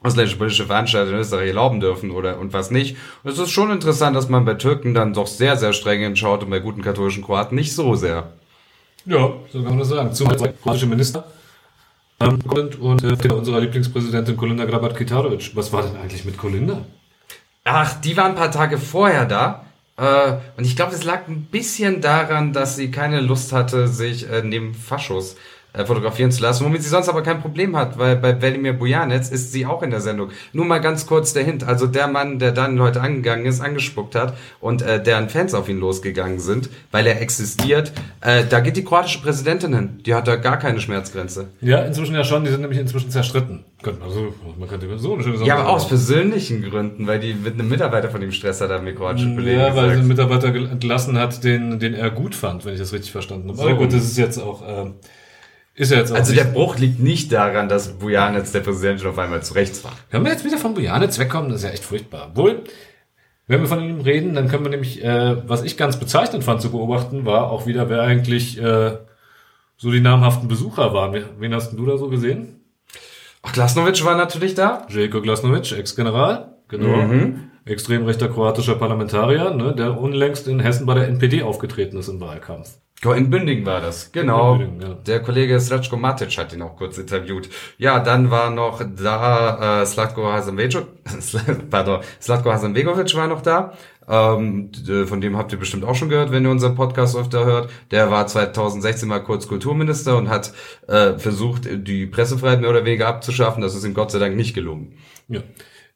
ausländische politische Veranstalter in Österreich erlauben dürfen oder und was nicht. Und es ist schon interessant, dass man bei Türken dann doch sehr, sehr streng hinschaut und bei guten katholischen Kroaten nicht so sehr. Ja, so kann man das sagen. Zumal zwei kroatische Minister ähm, und äh, unserer Lieblingspräsidentin Kolinda Grabat-Kitarovic. Was war denn eigentlich mit Kolinda? Ach, die war ein paar Tage vorher da. Äh, und ich glaube, es lag ein bisschen daran, dass sie keine Lust hatte, sich äh, neben Faschos äh, fotografieren zu lassen, womit sie sonst aber kein Problem hat, weil bei Velimir Bujanetz ist sie auch in der Sendung. Nur mal ganz kurz der Hint, also der Mann, der dann heute angegangen ist, angespuckt hat und äh, deren Fans auf ihn losgegangen sind, weil er existiert, äh, da geht die kroatische Präsidentin hin. Die hat da gar keine Schmerzgrenze. Ja, inzwischen ja schon, die sind nämlich inzwischen zerstritten. Also, man könnte so eine schöne Sache Ja, aber aus persönlichen Gründen, weil die mit einem Mitarbeiter von ihm Stress hat, haben wir kroatische Kollegen Ja, weil sie einen Mitarbeiter entlassen hat, den, den er gut fand, wenn ich das richtig verstanden habe. So. Aber gut, das ist jetzt auch... Äh, ist ja jetzt auch also der Bruch liegt nicht daran, dass Bujanitz der Präsident schon auf einmal zu rechts war. Wenn wir jetzt wieder von Bujanitz wegkommen, das ist ja echt furchtbar. Wohl, wenn wir von ihm reden, dann können wir nämlich, äh, was ich ganz bezeichnend fand zu beobachten, war auch wieder, wer eigentlich äh, so die namhaften Besucher waren. Wen hast du da so gesehen? Ach, Glasnovic war natürlich da. Jelko Glasnovic, Ex-General, genau. Mhm. Extrem rechter kroatischer Parlamentarier, ne, der unlängst in Hessen bei der NPD aufgetreten ist im Wahlkampf. In Bünding war das, genau. Bünding, ja. Der Kollege Slatko Matic hat ihn auch kurz interviewt. Ja, dann war noch da äh, Slatko Hasanbegovic, pardon, Slatko Hasanbegovic war noch da. Ähm, von dem habt ihr bestimmt auch schon gehört, wenn ihr unseren Podcast öfter hört. Der war 2016 mal kurz Kulturminister und hat äh, versucht, die Pressefreiheit mehr oder weniger abzuschaffen. Das ist ihm Gott sei Dank nicht gelungen. Ja.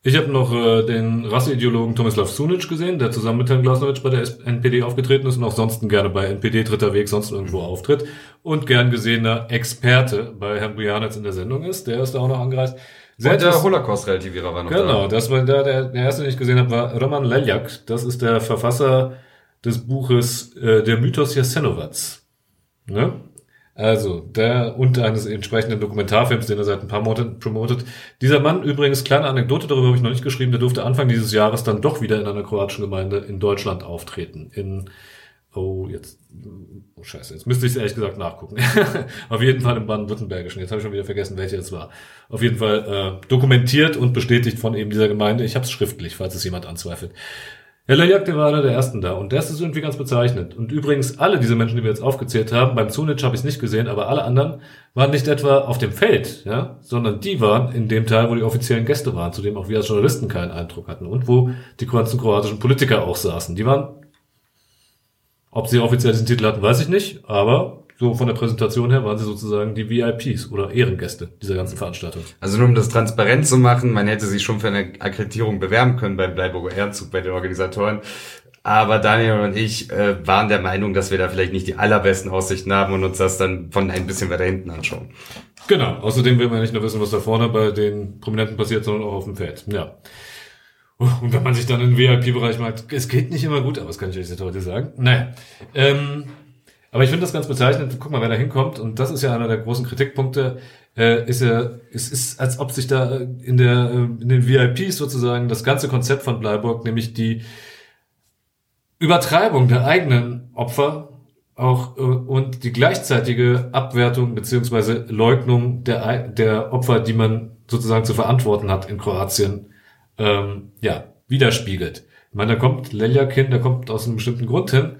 Ich habe noch äh, den Rasseideologen Tomislav Sunic gesehen, der zusammen mit Herrn Glasnowitsch bei der NPD aufgetreten ist und auch sonst gerne bei NPD dritter Weg sonst irgendwo auftritt und gern gesehener Experte bei Herrn Bujanitz in der Sendung ist. Der ist da auch noch angereist. Sehr und der Holocaust-Relativierer war noch genau, da. Genau, das war der, der, der erste, den ich gesehen habe, war Roman Leljak. Das ist der Verfasser des Buches äh, Der Mythos Jasenovac. Ne? Also, der und eines entsprechenden Dokumentarfilms, den er seit ein paar Monaten promotet. Dieser Mann, übrigens, kleine Anekdote, darüber habe ich noch nicht geschrieben, der durfte Anfang dieses Jahres dann doch wieder in einer kroatischen Gemeinde in Deutschland auftreten. In, oh, jetzt, oh scheiße, jetzt müsste ich es ehrlich gesagt nachgucken. Auf jeden Fall im Baden-Württembergischen. Jetzt habe ich schon wieder vergessen, welche es war. Auf jeden Fall äh, dokumentiert und bestätigt von eben dieser Gemeinde. Ich habe es schriftlich, falls es jemand anzweifelt. Herr Lajak, der war einer der ersten da und das ist irgendwie ganz bezeichnend. Und übrigens, alle diese Menschen, die wir jetzt aufgezählt haben, beim Zunic habe ich es nicht gesehen, aber alle anderen waren nicht etwa auf dem Feld, ja, sondern die waren in dem Teil, wo die offiziellen Gäste waren, zu dem auch wir als Journalisten keinen Eindruck hatten und wo die ganzen kroatischen Politiker auch saßen. Die waren, ob sie offiziell diesen Titel hatten, weiß ich nicht, aber so von der Präsentation her waren sie sozusagen die VIPs oder Ehrengäste dieser ganzen Veranstaltung. Also nur um das transparent zu machen, man hätte sich schon für eine Akkreditierung bewerben können beim Bleiburger Ehrenzug bei den Organisatoren. Aber Daniel und ich äh, waren der Meinung, dass wir da vielleicht nicht die allerbesten Aussichten haben und uns das dann von ein bisschen weiter hinten anschauen. Genau. Außerdem will man nicht nur wissen, was da vorne bei den Prominenten passiert, sondern auch auf dem Feld. Ja. Und wenn man sich dann im VIP-Bereich macht, es geht nicht immer gut, aber das kann ich euch heute sagen. Naja. Ähm, aber ich finde das ganz bezeichnend. Guck mal, wer da hinkommt, und das ist ja einer der großen Kritikpunkte, äh, ist ja, es ist, als ob sich da in der, äh, in den VIPs sozusagen das ganze Konzept von Bleiburg, nämlich die Übertreibung der eigenen Opfer auch äh, und die gleichzeitige Abwertung beziehungsweise Leugnung der, der Opfer, die man sozusagen zu verantworten hat in Kroatien, ähm, ja, widerspiegelt. Ich meine, da kommt Leljakin, der kommt aus einem bestimmten Grund hin,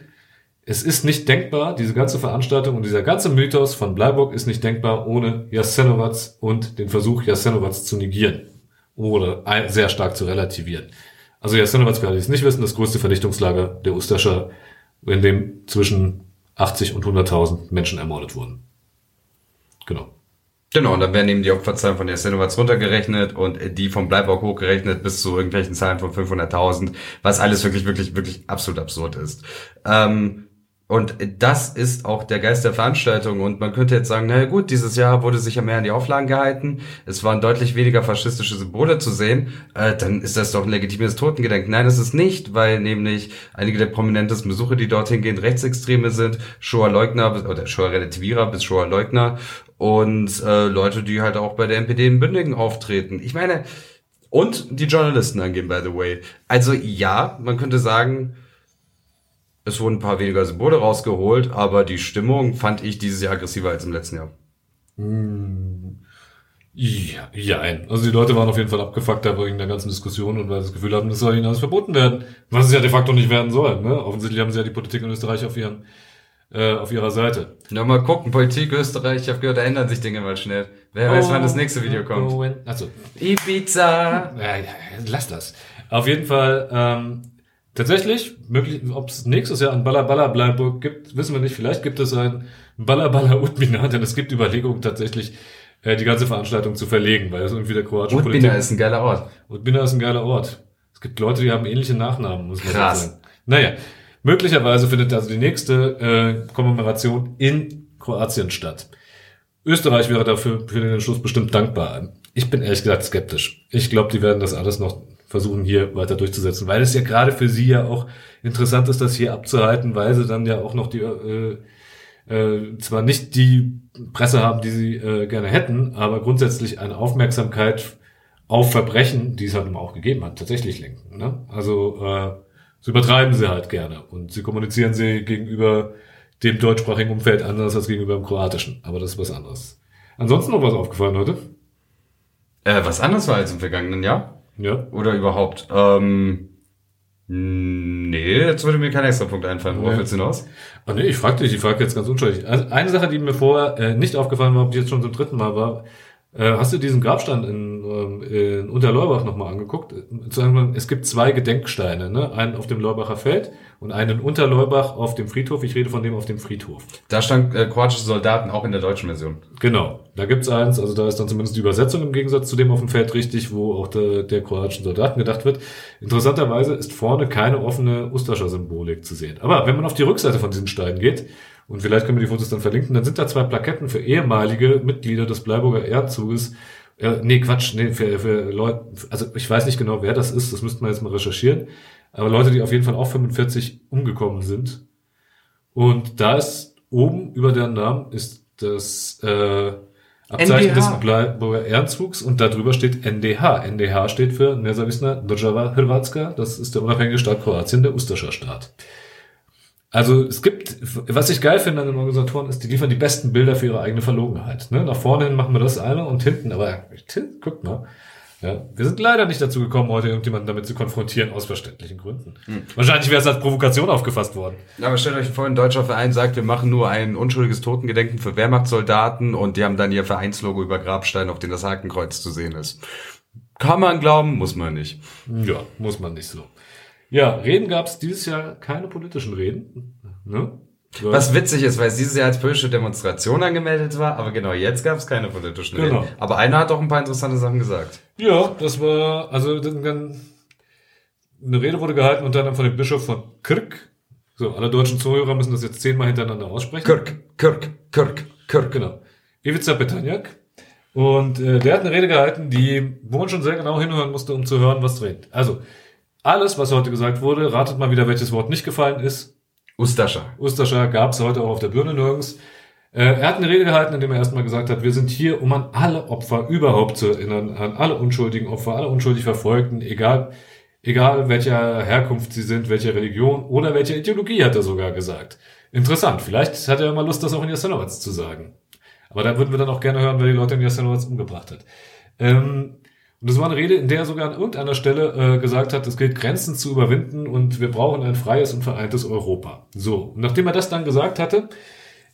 es ist nicht denkbar, diese ganze Veranstaltung und dieser ganze Mythos von Bleiburg ist nicht denkbar ohne Jasenovac und den Versuch, Jasenovac zu negieren oder sehr stark zu relativieren. Also Jasenovac, für alle, es nicht wissen, das größte Vernichtungslager der Ustascha, in dem zwischen 80 und 100.000 Menschen ermordet wurden. Genau. Genau, und dann werden eben die Opferzahlen von Jasenovac runtergerechnet und die vom Bleiburg hochgerechnet bis zu irgendwelchen Zahlen von 500.000, was alles wirklich, wirklich, wirklich absolut absurd ist. Ähm, und das ist auch der Geist der Veranstaltung. Und man könnte jetzt sagen, na gut, dieses Jahr wurde sich ja mehr an die Auflagen gehalten. Es waren deutlich weniger faschistische Symbole zu sehen. Äh, dann ist das doch ein legitimes Totengedenken. Nein, das ist nicht, weil nämlich einige der prominentesten Besucher, die dorthin gehen, Rechtsextreme sind. Shoah-Leugner oder Shoah-Relativierer bis Shoah-Leugner. Und äh, Leute, die halt auch bei der NPD in Bündingen auftreten. Ich meine, und die Journalisten angehen, by the way. Also ja, man könnte sagen, es wurden ein paar weniger Symbole rausgeholt, aber die Stimmung fand ich dieses Jahr aggressiver als im letzten Jahr. Hm. Ja, ja, also die Leute waren auf jeden Fall abgefuckt wegen der ganzen Diskussion und weil sie das Gefühl haben, das soll ihnen alles verboten werden. Was es ja de facto nicht werden soll. Ne? Offensichtlich haben sie ja die Politik in Österreich auf ihren äh, auf ihrer Seite. Na mal gucken, Politik Österreich, ich habe gehört, da ändern sich Dinge mal schnell. Wer oh, weiß, wann das nächste Video kommt. Oh, also Ibiza. Ja, ja, lass das. Auf jeden Fall ähm, Tatsächlich, möglich, ob es nächstes Jahr ein Balla Bleiburg gibt, wissen wir nicht. Vielleicht gibt es ein Balla Utmina, denn es gibt Überlegungen tatsächlich, äh, die ganze Veranstaltung zu verlegen, weil es irgendwie der kroatische Utmina Politik... ist ein geiler Ort. Utmina ist ein geiler Ort. Es gibt Leute, die haben ähnliche Nachnamen, muss man Krass. sagen. Naja, möglicherweise findet also die nächste äh, Kommemoration in Kroatien statt. Österreich wäre dafür für den Entschluss bestimmt dankbar. Ich bin ehrlich gesagt skeptisch. Ich glaube, die werden das alles noch versuchen hier weiter durchzusetzen, weil es ja gerade für sie ja auch interessant ist, das hier abzuhalten, weil sie dann ja auch noch die äh, äh, zwar nicht die Presse haben, die sie äh, gerne hätten, aber grundsätzlich eine Aufmerksamkeit auf Verbrechen, die es halt immer auch gegeben hat, tatsächlich lenken. Ne? Also äh, so übertreiben sie halt gerne und sie kommunizieren sie gegenüber dem deutschsprachigen Umfeld anders als gegenüber dem kroatischen. Aber das ist was anderes. Ansonsten noch was aufgefallen heute? Äh, was anderes war als im vergangenen Jahr? Ja. Oder überhaupt? Ähm, nee, jetzt würde mir kein extra Punkt einfallen. Worauf nee. willst du hinaus? Oh, nee, ich frage dich, ich frage jetzt ganz unschuldig. Also eine Sache, die mir vorher äh, nicht aufgefallen war, die jetzt schon zum dritten Mal war, hast du diesen Grabstand in, ähm, in Unterleurbach nochmal angeguckt? Es gibt zwei Gedenksteine, ne? einen auf dem Leubacher Feld und einen in Unterleubach auf dem Friedhof. Ich rede von dem auf dem Friedhof. Da stand äh, kroatische Soldaten auch in der deutschen Version. Genau, da gibt's eins, also da ist dann zumindest die Übersetzung im Gegensatz zu dem auf dem Feld richtig, wo auch der, der kroatischen Soldaten gedacht wird. Interessanterweise ist vorne keine offene Ustascher Symbolik zu sehen. Aber wenn man auf die Rückseite von diesen Steinen geht, und vielleicht können wir die Fotos dann verlinken. Dann sind da zwei Plaketten für ehemalige Mitglieder des Bleiburger Ehrzuges. Äh, nee, Quatsch, nee, für, für Leute, also ich weiß nicht genau, wer das ist, das müsste man jetzt mal recherchieren. Aber Leute, die auf jeden Fall auch 45 umgekommen sind. Und da ist oben über deren Namen ist das äh, Abzeichen NDH. des Bleiburger Ehrenzugs und darüber steht NDH. NDH steht für Nezavisna Država Hrvatska. Das ist der unabhängige Staat Kroatien, der Ustascher Staat. Also es gibt, was ich geil finde an den Organisatoren, ist, die liefern die besten Bilder für ihre eigene Verlogenheit. Ne? Nach vorne hin machen wir das eine und hinten, aber guck mal, Ja, wir sind leider nicht dazu gekommen, heute irgendjemanden damit zu konfrontieren, aus verständlichen Gründen. Wahrscheinlich wäre es als Provokation aufgefasst worden. Aber stellt euch vor, ein deutscher Verein sagt, wir machen nur ein unschuldiges Totengedenken für Wehrmachtssoldaten und die haben dann ihr Vereinslogo über Grabstein, auf dem das Hakenkreuz zu sehen ist. Kann man glauben, muss man nicht. Ja, muss man nicht so. Ja, Reden gab es dieses Jahr keine politischen Reden. Ne? So. Was witzig ist, weil es dieses Jahr als politische Demonstration angemeldet war, aber genau jetzt gab es keine politischen Genau. Reden. Aber einer hat auch ein paar interessante Sachen gesagt. Ja, das war, also dann, dann eine Rede wurde gehalten unter anderem von dem Bischof von Kirk. So, alle deutschen Zuhörer müssen das jetzt zehnmal hintereinander aussprechen. Kirk, Kirk, Kirk, Kirk. Genau. Ivica Petaniak. Und äh, der hat eine Rede gehalten, die, wo man schon sehr genau hinhören musste, um zu hören, was redet. Also, alles, was heute gesagt wurde, ratet mal wieder, welches Wort nicht gefallen ist. Ustascha. Ustascha gab es heute auch auf der Birne nirgends. Äh, er hat eine Rede gehalten, in dem er erstmal gesagt hat, wir sind hier, um an alle Opfer überhaupt zu erinnern, an alle unschuldigen Opfer, alle unschuldig Verfolgten, egal, egal welcher Herkunft sie sind, welche Religion oder welche Ideologie, hat er sogar gesagt. Interessant, vielleicht hat er mal Lust, das auch in Jasenovac zu sagen. Aber da würden wir dann auch gerne hören, wer die Leute in Jasenovac umgebracht hat. Ähm, und das war eine Rede, in der er sogar an irgendeiner Stelle äh, gesagt hat, es gilt Grenzen zu überwinden und wir brauchen ein freies und vereintes Europa. So, und nachdem er das dann gesagt hatte,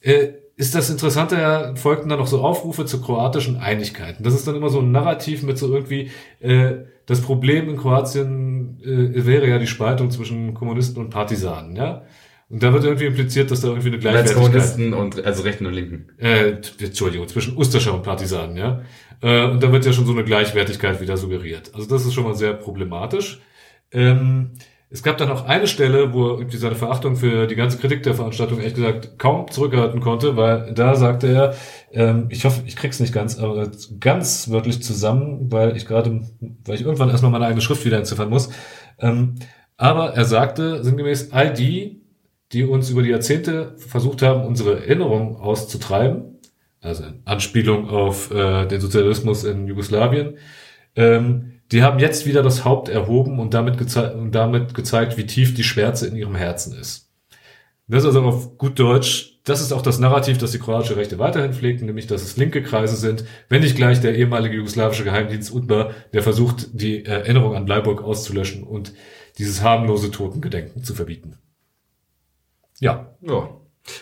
äh, ist das Interessante, ja, folgten dann noch so Aufrufe zur kroatischen Einigkeit. Und das ist dann immer so ein Narrativ mit so irgendwie, äh, das Problem in Kroatien äh, wäre ja die Spaltung zwischen Kommunisten und Partisanen, ja. Und da wird irgendwie impliziert, dass da irgendwie eine Gleichwertigkeit... Kommunisten und also Rechten und Linken. Äh, Entschuldigung, zwischen Ustascha und Partisanen, ja. Äh, und da wird ja schon so eine Gleichwertigkeit wieder suggeriert. Also das ist schon mal sehr problematisch. Ähm, es gab dann auch eine Stelle, wo irgendwie seine Verachtung für die ganze Kritik der Veranstaltung ehrlich gesagt kaum zurückhalten konnte, weil da sagte er, ähm, ich hoffe, ich krieg's nicht ganz, aber ganz wörtlich zusammen, weil ich gerade, weil ich irgendwann erstmal meine eigene Schrift wieder entziffern muss. Ähm, aber er sagte sinngemäß, all die, die uns über die Jahrzehnte versucht haben, unsere Erinnerung auszutreiben, also Anspielung auf äh, den Sozialismus in Jugoslawien, ähm, die haben jetzt wieder das Haupt erhoben und damit, und damit gezeigt, wie tief die Schwärze in ihrem Herzen ist. Das ist also auf gut Deutsch, das ist auch das Narrativ, das die kroatische Rechte weiterhin pflegt, nämlich, dass es linke Kreise sind, wenn nicht gleich der ehemalige jugoslawische Geheimdienst UDBA, der versucht, die Erinnerung an Bleiburg auszulöschen und dieses harmlose Totengedenken zu verbieten. Ja, Ja.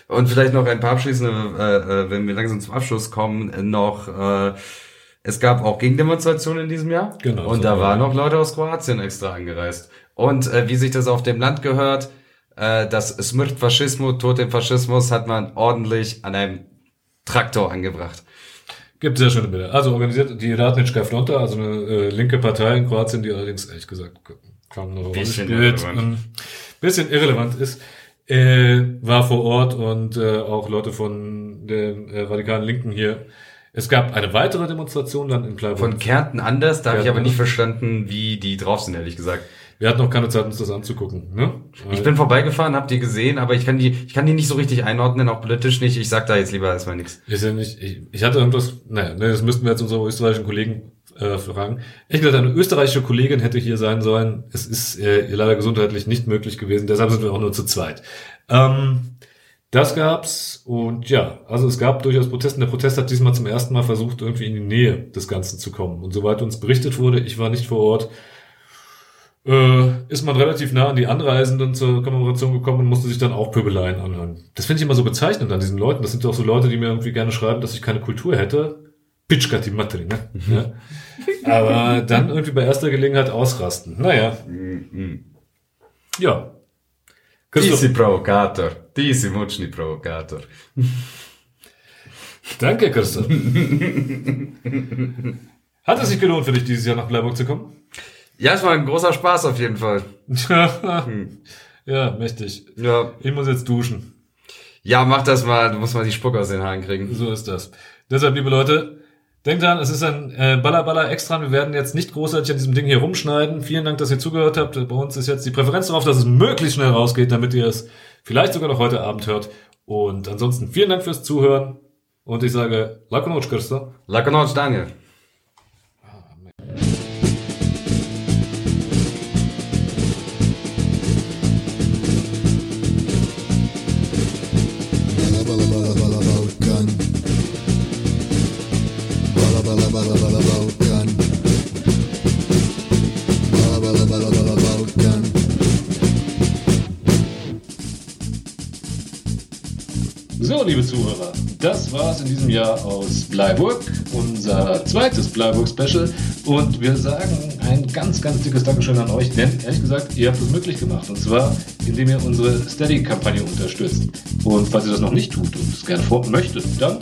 Und vielleicht noch ein paar abschließende, äh, äh, wenn wir langsam zum Abschluss kommen, äh, noch, äh, es gab auch Gegendemonstrationen in diesem Jahr. Genau, Und so da war waren noch Leute aus Kroatien extra angereist. Und äh, wie sich das auf dem Land gehört, äh, das Smrt Faschismus, Tod dem Faschismus, hat man ordentlich an einem Traktor angebracht. Gibt sehr schöne Bilder. Also organisiert die Radnička Fronta, also eine äh, linke Partei in Kroatien, die allerdings ehrlich gesagt kaum eine Rolle Bisschen spielt, irrelevant. ähm, bisschen irrelevant ist, äh, war vor Ort und äh, auch Leute von der äh, radikalen Linken hier. Es gab eine weitere Demonstration dann in Kleiburg. Von Kärnten anders, da habe ich aber nicht verstanden, wie die drauf sind, ehrlich gesagt. Wir hatten noch keine Zeit, uns das anzugucken. Ne? Ich bin vorbeigefahren, hab die gesehen, aber ich kann die, ich kann die nicht so richtig einordnen, auch politisch nicht. Ich sag da jetzt lieber erstmal nichts. Ist ja nicht, ich, ich hatte irgendwas, naja, ne, das müssten wir jetzt unsere österreichischen Kollegen äh, fragen. Ich gesagt, eine österreichische Kollegin hätte hier sein sollen. Es ist äh, ihr leider gesundheitlich nicht möglich gewesen, deshalb sind wir auch nur zu zweit. Ähm, das gab's und ja, also es gab durchaus Protesten. Der Protest hat diesmal zum ersten Mal versucht, irgendwie in die Nähe des Ganzen zu kommen. Und soweit uns berichtet wurde, ich war nicht vor Ort, äh, ist man relativ nah an die Anreisenden zur Kommemoration gekommen und musste sich dann auch Pöbeleien anhören. Das finde ich immer so bezeichnend an diesen Leuten. Das sind auch so Leute, die mir irgendwie gerne schreiben, dass ich keine Kultur hätte. Pitschka die Matri, ne? Ja. Aber dann irgendwie bei erster Gelegenheit ausrasten. Naja, ja. Ti Christoph, si provokator. Si mučni provokator. danke, Christoph. Hat es sich gelohnt für dich, dieses Jahr nach Bleiburg zu kommen? Ja, es war ein großer Spaß auf jeden Fall. ja, mächtig. Ja, Ich muss jetzt duschen. ja mach das mal. Du musst mal die Spucke aus den Haaren kriegen. So ist das. Deshalb, liebe Leute, denkt dran, es ist ein äh, Baller Baller extra. Wir werden jetzt nicht großartig an diesem Ding hier rumschneiden. Vielen Dank, dass ihr zugehört habt. Bei uns ist jetzt die Präferenz darauf, dass es möglichst schnell rausgeht, damit ihr es vielleicht sogar noch heute Abend hört. Und ansonsten vielen Dank fürs Zuhören. Und ich sage, Lako noć, Krsto. Lako noć, Daniel. Zuhörer, das war's in diesem Jahr aus Bleiburg, unser zweites Bleiburg-Special. Und wir sagen ein ganz, ganz dickes Dankeschön an euch, denn ehrlich gesagt, ihr habt es möglich gemacht. Und zwar, indem ihr unsere Steady-Kampagne unterstützt. Und falls ihr das noch nicht tut und es gerne vor möchtet, dann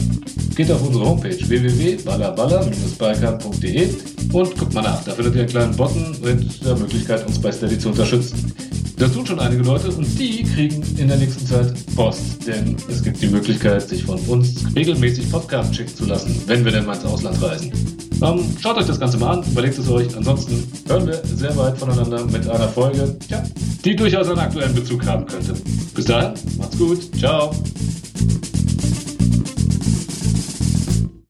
geht auf unsere Homepage www.ballerballer-balkan.de und guckt mal nach. Da findet ihr einen kleinen Button mit der Möglichkeit, uns bei Steady zu unterstützen. Das tun schon einige Leute und die kriegen in der nächsten Zeit Post, denn es gibt die Möglichkeit, sich von uns regelmäßig Podcast schicken zu lassen, wenn wir denn mal ins Ausland reisen. Ähm, schaut euch das Ganze mal an, überlegt es euch. Ansonsten hören wir sehr weit voneinander mit einer Folge, ja, die durchaus einen aktuellen Bezug haben könnte. Bis dahin, macht's gut, ciao.